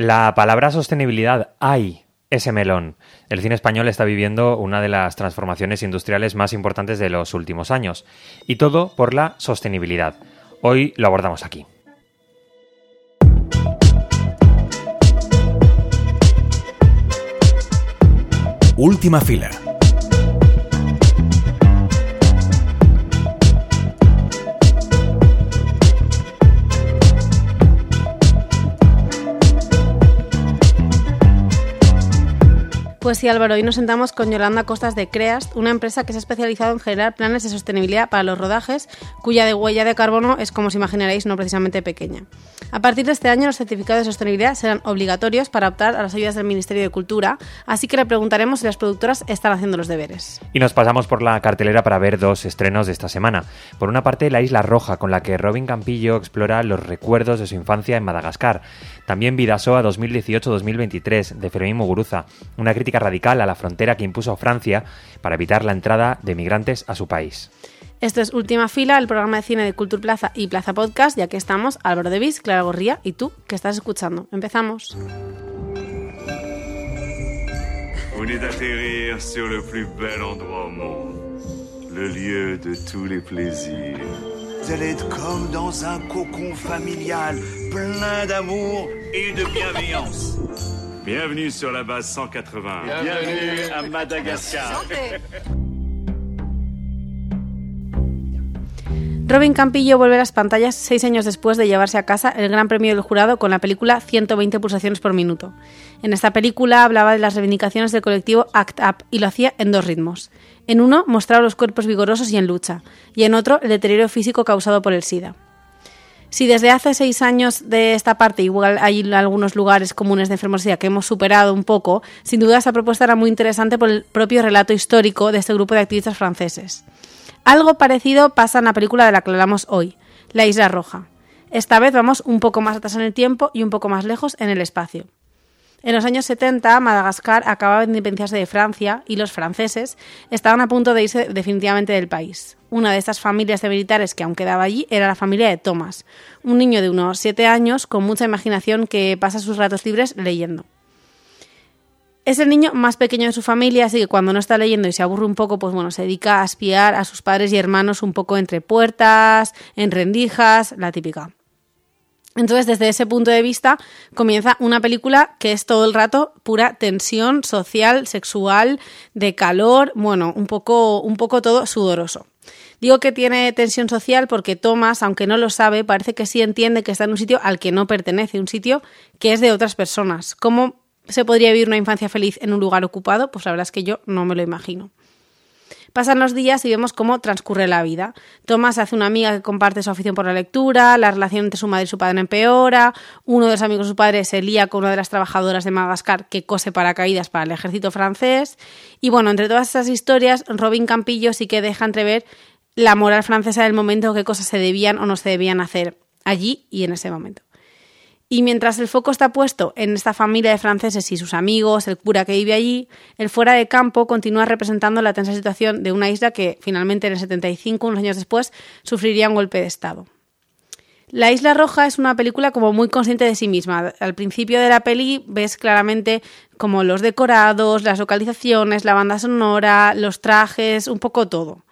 La palabra sostenibilidad, hay ese melón. El cine español está viviendo una de las transformaciones industriales más importantes de los últimos años. Y todo por la sostenibilidad. Hoy lo abordamos aquí. Última fila Pues sí, Álvaro, hoy nos sentamos con Yolanda Costas de Creast, una empresa que se ha especializado en generar planes de sostenibilidad para los rodajes, cuya de huella de carbono es, como os imaginaréis, no precisamente pequeña. A partir de este año, los certificados de sostenibilidad serán obligatorios para optar a las ayudas del Ministerio de Cultura, así que le preguntaremos si las productoras están haciendo los deberes. Y nos pasamos por la cartelera para ver dos estrenos de esta semana. Por una parte, La Isla Roja, con la que Robin Campillo explora los recuerdos de su infancia en Madagascar. También Vidasoa 2018-2023, de Fermín Muguruza, una crítica radical a la frontera que impuso Francia para evitar la entrada de migrantes a su país. Esto es Última Fila, el programa de cine de Cultura Plaza y Plaza Podcast, ya que estamos Álvaro Devis, Clara Gorría y tú, que estás escuchando. Empezamos. Vous d'atterrir sur le plus bel endroit au monde, le lieu de tous les plaisirs. Vous allez être comme dans un cocon familial, plein d'amour et de bienveillance. Bienvenue sur la base 180. Bienvenue à Madagascar. Robin Campillo vuelve a las pantallas seis años después de llevarse a casa el Gran Premio del Jurado con la película 120 pulsaciones por minuto. En esta película hablaba de las reivindicaciones del colectivo ACT UP y lo hacía en dos ritmos. En uno mostraba los cuerpos vigorosos y en lucha, y en otro el deterioro físico causado por el SIDA. Si desde hace seis años de esta parte igual hay algunos lugares comunes de enfermedad que hemos superado un poco, sin duda esta propuesta era muy interesante por el propio relato histórico de este grupo de activistas franceses. Algo parecido pasa en la película de la que hablamos hoy, La Isla Roja. Esta vez vamos un poco más atrás en el tiempo y un poco más lejos en el espacio. En los años 70, Madagascar acababa de independiarse de Francia y los franceses estaban a punto de irse definitivamente del país. Una de estas familias de militares que aún quedaba allí era la familia de Thomas, un niño de unos 7 años con mucha imaginación que pasa sus ratos libres leyendo. Es el niño más pequeño de su familia, así que cuando no está leyendo y se aburre un poco, pues bueno, se dedica a espiar a sus padres y hermanos un poco entre puertas, en rendijas, la típica. Entonces, desde ese punto de vista, comienza una película que es todo el rato pura tensión social, sexual, de calor, bueno, un poco, un poco todo sudoroso. Digo que tiene tensión social porque Thomas, aunque no lo sabe, parece que sí entiende que está en un sitio al que no pertenece, un sitio que es de otras personas. ¿Cómo se podría vivir una infancia feliz en un lugar ocupado? Pues la verdad es que yo no me lo imagino. Pasan los días y vemos cómo transcurre la vida. Thomas hace una amiga que comparte su afición por la lectura, la relación entre su madre y su padre empeora, uno de los amigos de su padre se lía con una de las trabajadoras de Madagascar que cose paracaídas para el ejército francés. Y bueno, entre todas esas historias, Robin Campillo sí que deja entrever la moral francesa del momento, qué cosas se debían o no se debían hacer allí y en ese momento. Y mientras el foco está puesto en esta familia de franceses y sus amigos, el cura que vive allí, el fuera de campo continúa representando la tensa situación de una isla que finalmente en el 75, unos años después, sufriría un golpe de Estado. La Isla Roja es una película como muy consciente de sí misma. Al principio de la peli ves claramente como los decorados, las localizaciones, la banda sonora, los trajes, un poco todo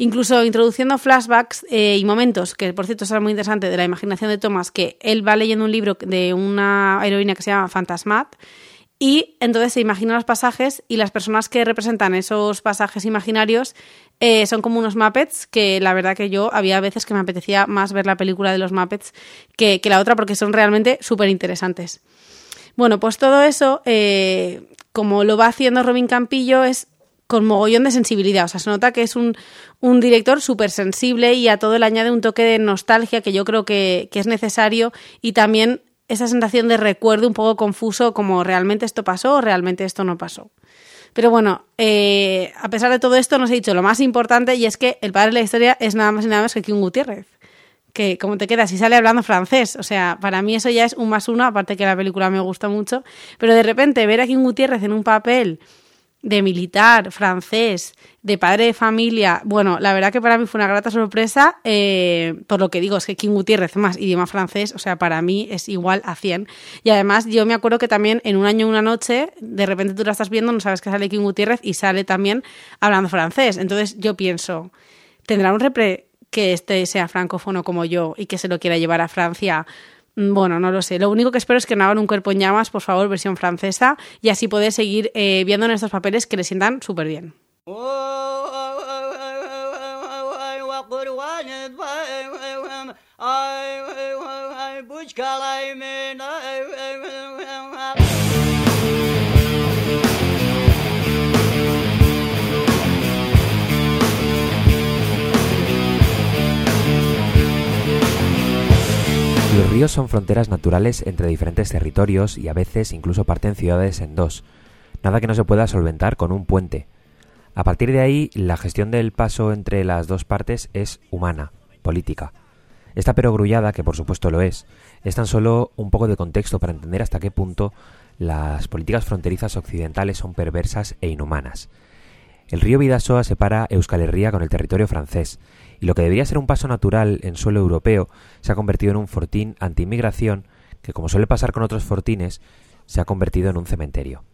incluso introduciendo flashbacks eh, y momentos, que por cierto es muy interesante, de la imaginación de Thomas, que él va leyendo un libro de una heroína que se llama Fantasmat, y entonces se imagina los pasajes y las personas que representan esos pasajes imaginarios eh, son como unos Muppets, que la verdad que yo había veces que me apetecía más ver la película de los Muppets que, la otra porque son realmente súper interesantes. Bueno, pues todo eso, eh, como lo va haciendo Robin Campillo, es con mogollón de sensibilidad. O sea, se nota que es un, un director súper sensible y a todo le añade un toque de nostalgia que yo creo que, es necesario y también esa sensación de recuerdo un poco confuso como realmente esto pasó o realmente esto no pasó. Pero bueno, eh, a pesar de todo esto nos he dicho lo más importante y es que el padre de la historia es nada más y nada más que Kim Gutiérrez. Que como te quedas y sale hablando francés, o sea, para mí eso ya es un más uno, aparte que la película me gusta mucho, pero de repente ver a Kim Gutiérrez en un papel de militar, francés, de padre de familia. Bueno, la verdad que para mí fue una grata sorpresa, eh, por lo que digo, es que King Gutiérrez más idioma francés, o sea, para mí es igual a 100. Y además yo me acuerdo que también en un año una noche, de repente tú la estás viendo, no sabes que sale King Gutiérrez y sale también hablando francés. Entonces yo pienso, ¿tendrá un repre que este sea francófono como yo y que se lo quiera llevar a Francia? Mm, bueno, no lo sé. Lo único que espero es que no hagan un cuerpo en llamas, por favor, versión francesa, y así poder seguir eh, viendo en estos papeles que le sientan súper bien. Los ríos son fronteras naturales entre diferentes territorios y a veces incluso parten ciudades en dos, nada que no se pueda solventar con un puente. A partir de ahí, la gestión del paso entre las dos partes es humana, política. Esta perogrullada, que por supuesto lo es, es tan solo un poco de contexto para entender hasta qué punto las políticas fronterizas occidentales son perversas e inhumanas. El río Vidasoa separa Euskal Herria con el territorio francés, y lo que debería ser un paso natural en suelo europeo se ha convertido en un fortín anti-inmigración que, como suele pasar con otros fortines, se ha convertido en un cementerio.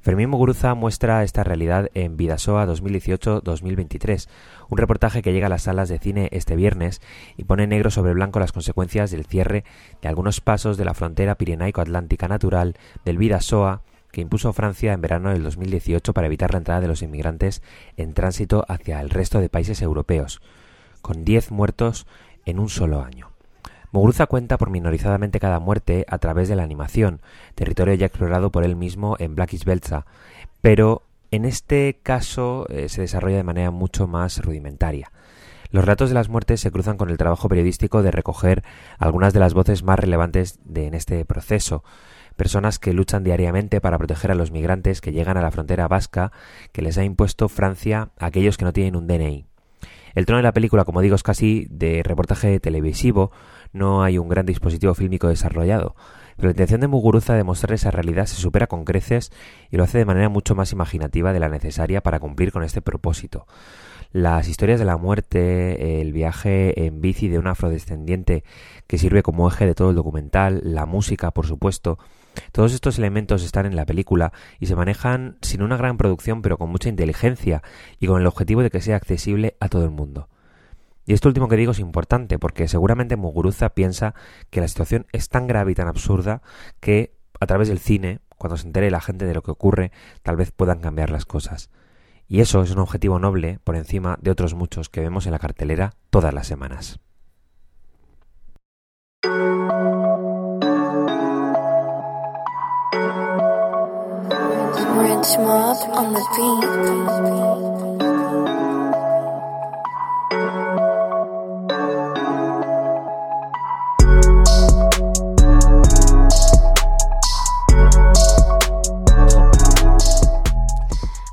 Fermín Muguruza muestra esta realidad en Vidasoa 2018-2023, un reportaje que llega a las salas de cine este viernes y pone negro sobre blanco las consecuencias del cierre de algunos pasos de la frontera pirenaico-atlántica natural del Vidasoa que impuso Francia en verano del 2018 para evitar la entrada de los inmigrantes en tránsito hacia el resto de países europeos, con 10 muertos en un solo año. Muguruza cuenta pormenorizadamente cada muerte a través de la animación, territorio ya explorado por él mismo en Black is Belza, pero en este caso eh, se desarrolla de manera mucho más rudimentaria. Los relatos de las muertes se cruzan con el trabajo periodístico de recoger algunas de las voces más relevantes de, en este proceso, personas que luchan diariamente para proteger a los migrantes que llegan a la frontera vasca que les ha impuesto Francia a aquellos que no tienen un DNI. El tono de la película, como digo, es casi de reportaje televisivo, no hay un gran dispositivo fílmico desarrollado, pero la intención de Muguruza de mostrar esa realidad se supera con creces y lo hace de manera mucho más imaginativa de la necesaria para cumplir con este propósito. Las historias de la muerte, el viaje en bici de un afrodescendiente que sirve como eje de todo el documental, la música, por supuesto, todos estos elementos están en la película y se manejan sin una gran producción pero con mucha inteligencia y con el objetivo de que sea accesible a todo el mundo. Y esto último que digo es importante porque seguramente Muguruza piensa que la situación es tan grave y tan absurda que a través del cine, cuando se entere la gente de lo que ocurre, tal vez puedan cambiar las cosas. Y eso es un objetivo noble por encima de otros muchos que vemos en la cartelera todas las semanas. smooth on the beat.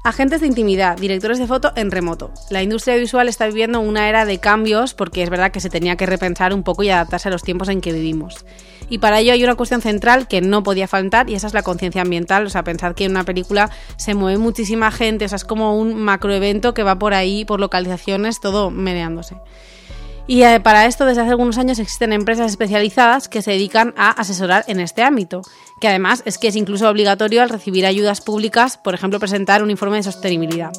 Agentes de intimidad, directores de foto en remoto. La industria visual está viviendo una era de cambios porque es verdad que se tenía que repensar un poco y adaptarse a los tiempos en que vivimos. Y para ello hay una cuestión central que no podía faltar y esa es la conciencia ambiental. O sea, pensar que en una película se mueve muchísima gente, o sea, es como un macroevento que va por ahí, por localizaciones, todo meneándose. Y eh, para esto, desde hace algunos años existen empresas especializadas que se dedican a asesorar en este ámbito, que además es que es incluso obligatorio al recibir ayudas públicas, por ejemplo, presentar un informe de sostenibilidad.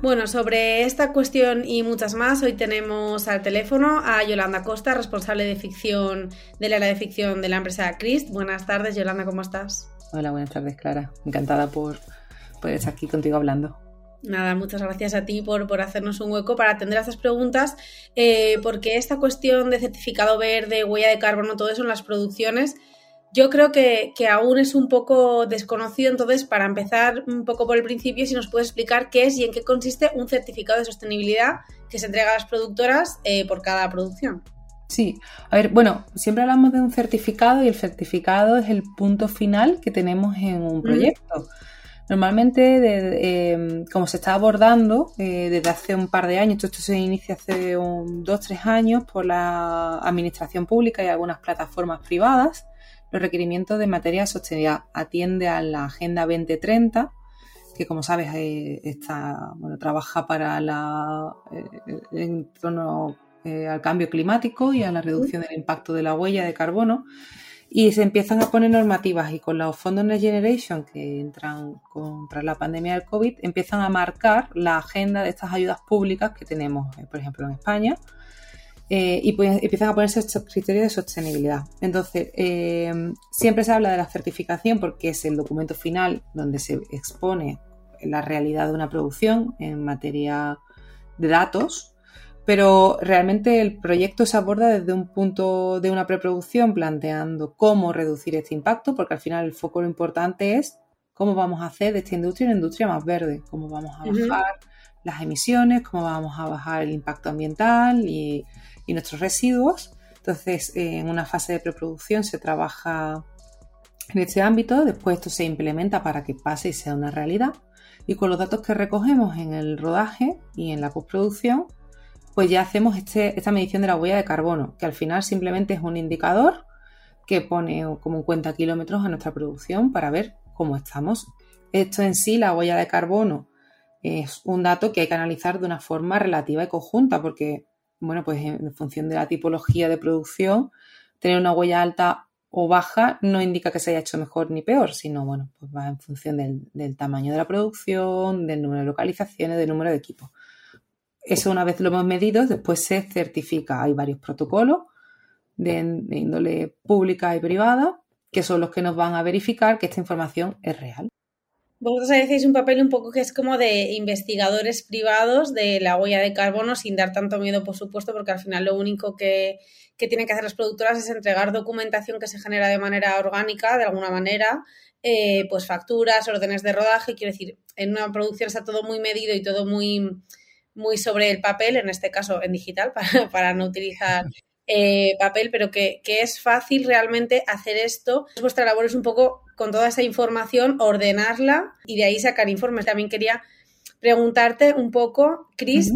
Bueno, sobre esta cuestión y muchas más, hoy tenemos al teléfono a Yolanda Costa, responsable de ficción del área de ficción de la empresa Christ. Buenas tardes, Yolanda, ¿cómo estás? Hola, buenas tardes, Clara. Encantada por poder estar aquí contigo hablando. Nada, muchas gracias a ti por, por hacernos un hueco para atender a estas preguntas, eh, porque esta cuestión de certificado verde, huella de carbono, todo eso en las producciones, yo creo que, que, aún es un poco desconocido. Entonces, para empezar un poco por el principio, si nos puedes explicar qué es y en qué consiste un certificado de sostenibilidad que se entrega a las productoras eh, por cada producción. Sí, a ver, bueno, siempre hablamos de un certificado y el certificado es el punto final que tenemos en un proyecto. Normalmente, em, como se está abordando eh, desde hace un par de años, esto, se inicia hace un, dos, tres años por la administración pública y algunas plataformas privadas, los requerimientos de materia de sostenibilidad. Atiende a la Agenda 2030, que como sabes eh, está, bueno, trabaja para la, eh, en torno al cambio climático y a la reducción del impacto de la huella de carbono y se empiezan a poner normativas y con los fondos Next Generation que entran contra la pandemia del COVID empiezan a marcar la agenda de estas ayudas públicas que tenemos, eh, por ejemplo, en España. Eh, y pues empiezan a ponerse estos criterios de sostenibilidad. Entonces, eh, siempre se habla de la certificación porque es el documento final donde se expone la realidad de una producción en materia de datos pero realmente el proyecto se aborda desde un punto de una preproducción planteando cómo reducir este impacto, porque al final el foco lo importante es cómo vamos a hacer de esta industria una industria más verde, cómo vamos a bajar las emisiones, cómo vamos a bajar el impacto ambiental y, nuestros residuos. Entonces, en una fase de preproducción se trabaja en este ámbito, después esto se implementa para que pase y sea una realidad. Y con los datos que recogemos en el rodaje y en la postproducción, pues ya hacemos este, esta medición de la huella de carbono, que al final simplemente es un indicador que pone como un cuenta kilómetros a nuestra producción para ver cómo estamos. Esto en sí, la huella de carbono, es un dato que hay que analizar de una forma relativa y conjunta, porque, bueno, pues en función de la tipología de producción, tener una huella alta o baja no indica que se haya hecho mejor ni peor, sino, bueno, pues va en función del tamaño de la producción, del número de localizaciones, del número de equipos. Eso una vez lo hemos medido, después se certifica. Hay varios protocolos de, índole pública y privada que son los que nos van a verificar que esta información es real. Vosotros hacéis un papel un poco que es como de investigadores privados de la huella de carbono sin dar tanto miedo, por supuesto, porque al final lo único que, tienen que hacer las productoras es entregar documentación que se genera de manera orgánica, de alguna manera, eh, pues facturas, órdenes de rodaje. Quiero decir, en una producción está todo muy medido y todo muy muy sobre el papel, en este caso en digital, para, no utilizar eh, papel, pero que, es fácil realmente hacer esto. Vuestra labor es un poco con toda esa información, ordenarla y de ahí sacar informes. También quería preguntarte un poco, Cris,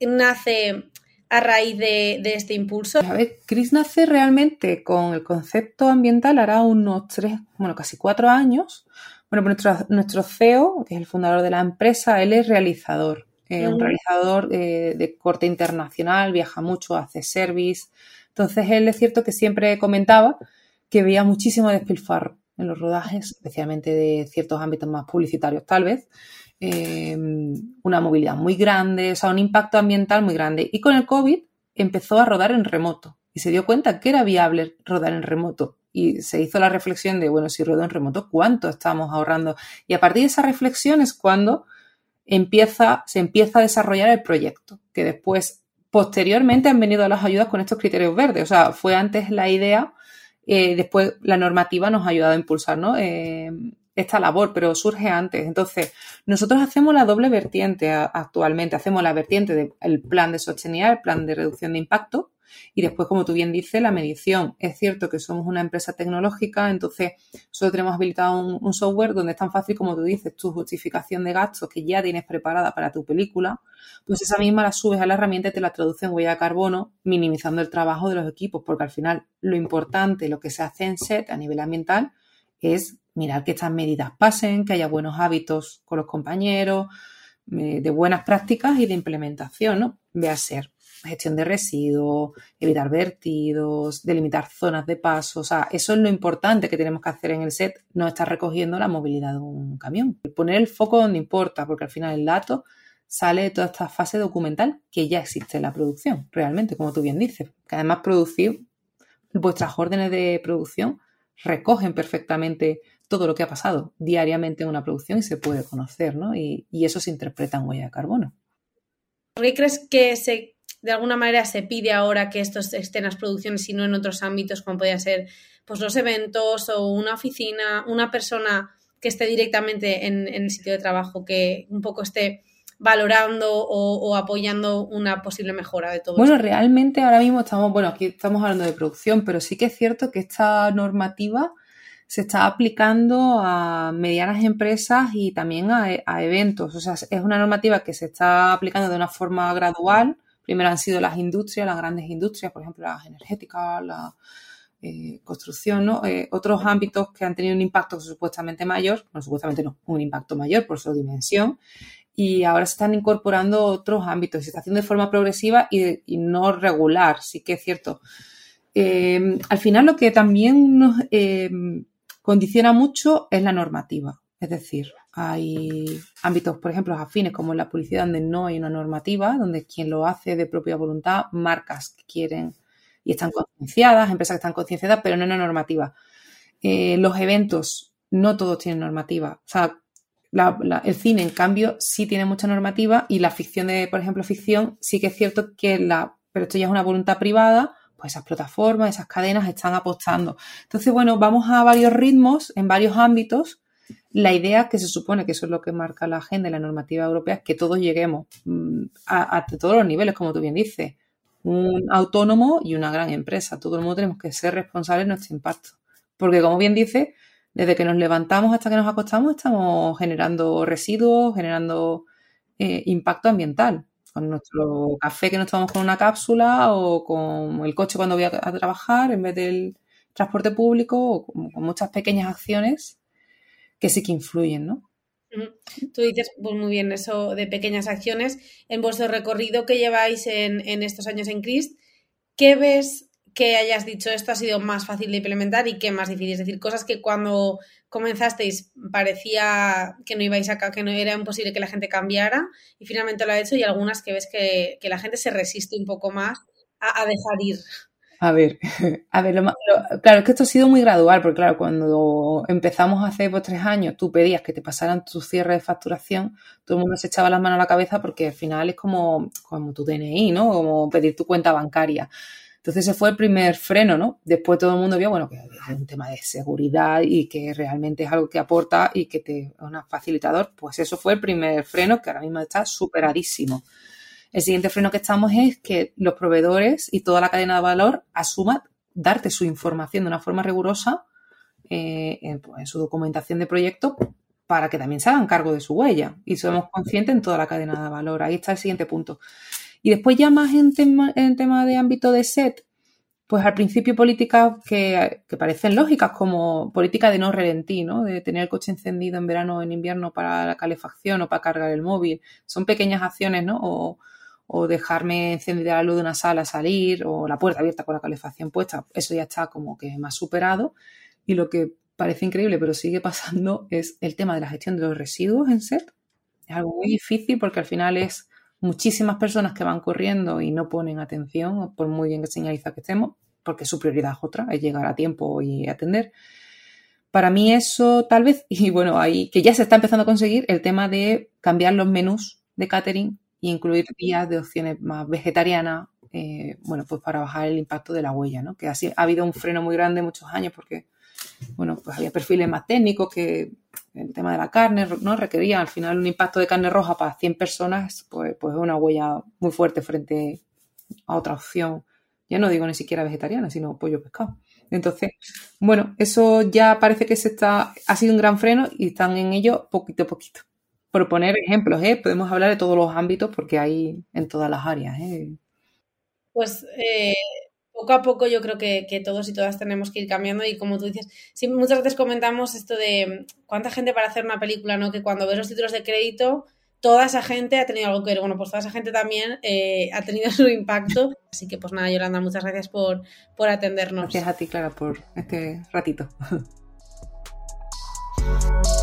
¿nace a raíz de, este impulso? A ver, Cris nace realmente con el concepto ambiental hará unos tres, bueno, casi cuatro años. Bueno, pues nuestro, nuestro CEO, que es el fundador de la empresa, él es realizador. Eh, un realizador eh, de corte internacional, viaja mucho, hace service. Entonces, él es cierto que siempre comentaba que veía muchísimo despilfarro en los rodajes, especialmente de ciertos ámbitos más publicitarios, tal vez. Eh, una movilidad muy grande, o sea, un impacto ambiental muy grande. Y con el COVID empezó a rodar en remoto y se dio cuenta que era viable rodar en remoto. Y se hizo la reflexión de, bueno, si rodo en remoto, ¿cuánto estamos ahorrando? Y a partir de esa reflexión es cuando empieza, se empieza a desarrollar el proyecto, que después, posteriormente, han venido las ayudas con estos criterios verdes. O sea, fue antes la idea, eh, después la normativa nos ha ayudado a impulsar eh, esta labor, pero surge antes. Entonces, nosotros hacemos la doble vertiente actualmente. Hacemos la vertiente del plan de sostenibilidad, el plan de reducción de impacto, y después, como tú bien dices, la medición. Es cierto que somos una empresa tecnológica, entonces solo tenemos habilitado un, software donde es tan fácil como tú dices, tu justificación de gastos que ya tienes preparada para tu película, pues esa misma la subes a la herramienta y te la traduce en huella de carbono, minimizando el trabajo de los equipos, porque al final lo importante, lo que se hace en set a nivel ambiental, es mirar que estas medidas pasen, que haya buenos hábitos con los compañeros, eh, de buenas prácticas y de implementación, ¿no? Ve a ser gestión de residuos, evitar vertidos, delimitar zonas de paso. O sea, eso es lo importante que tenemos que hacer en el set, no estar recogiendo la movilidad de un camión. Poner el foco donde importa, porque al final el dato sale de toda esta fase documental que ya existe en la producción, realmente, como tú bien dices. Que además producir, vuestras órdenes de producción recogen perfectamente todo lo que ha pasado diariamente en una producción y se puede conocer, ¿no? Y, y eso se interpreta en huella de carbono. ¿Por qué crees que se de alguna manera se pide ahora que en las producciones y no en otros ámbitos como podría ser pues los eventos o una oficina, una persona que esté directamente en, el sitio de trabajo, que un poco esté valorando o, apoyando una posible mejora de todo Bueno, realmente ahora mismo estamos, bueno, aquí estamos hablando de producción, pero sí que es cierto que esta normativa se está aplicando a medianas empresas y también a, a, eventos. O sea, es una normativa que se está aplicando de una forma gradual. Primero han sido las industrias, las grandes industrias, por ejemplo, las energéticas, la eh, construcción, ¿no? Eh, otros ámbitos que han tenido un impacto supuestamente mayor, no supuestamente no, un impacto mayor por su dimensión, y ahora se están incorporando otros ámbitos, se está haciendo de forma progresiva y, no regular, sí que es cierto. Eh, al final lo que también nos eh, condiciona mucho es la normativa, es decir, hay ámbitos, por ejemplo, afines como en la publicidad donde no hay una normativa, donde quien lo hace de propia voluntad, marcas que quieren y están concienciadas, empresas que están concienciadas, pero no en una normativa. Eh, los eventos, no todos tienen normativa. O sea, el cine, en cambio, sí tiene mucha normativa y la ficción de, por ejemplo, ficción, sí que es cierto que la, pero esto ya es una voluntad privada, pues esas plataformas, esas cadenas están apostando. Entonces, bueno, vamos a varios ritmos, en varios ámbitos. La idea que se supone que eso es lo que marca la agenda y la normativa europea es que todos lleguemos mm, a, todos los niveles, como tú bien dices un autónomo y una gran empresa. Todo el mundo tenemos que ser responsables de nuestro impacto. Porque, como bien dice, desde que nos levantamos hasta que nos acostamos estamos generando residuos, generando eh, impacto ambiental. Con nuestro café que nos tomamos con una cápsula o con el coche cuando voy a, trabajar en vez del transporte público o con muchas pequeñas acciones que sí que influyen, ¿no? Tú dices pues muy bien eso de pequeñas acciones. En vuestro recorrido que lleváis en, estos años en CRIST, ¿qué ves que hayas dicho esto ha sido más fácil de implementar y qué más difícil? Es decir, cosas que cuando comenzasteis parecía que no ibais a que no era imposible que la gente cambiara y finalmente lo ha hecho y algunas que ves que, la gente se resiste un poco más a dejar ir. A ver, a ver, lo, lo, claro, es que esto ha sido muy gradual, porque claro, cuando empezamos hace pues, tres años, tú pedías que te pasaran tu cierre de facturación, todo el mundo se echaba las manos a la cabeza porque al final es como, como tu DNI, ¿no? Como pedir tu cuenta bancaria. Entonces ese fue el primer freno, ¿no? Después todo el mundo vio, bueno, que es un tema de seguridad y que realmente es algo que aporta y que te es un facilitador. Pues eso fue el primer freno que ahora mismo está superadísimo. El siguiente freno que estamos es que los proveedores y toda la cadena de valor asuman darte su información de una forma rigurosa eh, en, pues, en, su documentación de proyecto para que también se hagan cargo de su huella y somos conscientes en toda la cadena de valor. Ahí está el siguiente punto. Y después ya más en tema, de ámbito de SET, pues al principio políticas que, parecen lógicas, como política de no relentí, ¿no? De tener el coche encendido en verano o en invierno para la calefacción o para cargar el móvil. Son pequeñas acciones, ¿no? O dejarme encendida la luz de una sala salir o la puerta abierta con la calefacción puesta, eso ya está como que más superado. Y lo que parece increíble, pero sigue pasando, es el tema de la gestión de los residuos en SET. Es algo muy difícil porque al final es muchísimas personas que van corriendo y no ponen atención, por muy bien que señaliza que estemos, porque su prioridad es otra, es llegar a tiempo y atender. Para mí eso tal vez, y bueno, ahí que ya se está empezando a conseguir el tema de cambiar los menús de catering y incluir vías de opciones más vegetarianas, eh, bueno, pues para bajar el impacto de la huella, ¿no? Que así ha habido un freno muy grande muchos años porque, bueno, pues había perfiles más técnicos que el tema de la carne, ¿no? Requería al final un impacto de carne roja para 100 personas, pues, pues es una huella muy fuerte frente a otra opción. Ya no digo ni siquiera vegetariana, sino pollo pescado. Entonces, bueno, eso ya parece que se está, ha sido un gran freno y están en ello poquito a poquito proponer ejemplos, ¿eh? Podemos hablar de todos los ámbitos porque hay en todas las áreas, ¿eh? Pues eh, poco a poco yo creo que, que, todos y todas tenemos que ir cambiando y como tú dices, sí, muchas veces comentamos esto de cuánta gente para hacer una película, ¿no? Que cuando ves los títulos de crédito, toda esa gente ha tenido algo que ver. Bueno, pues toda esa gente también eh, ha tenido su impacto. Así que pues nada, Yolanda, muchas gracias por, por atendernos. Gracias a ti, Clara, por este ratito.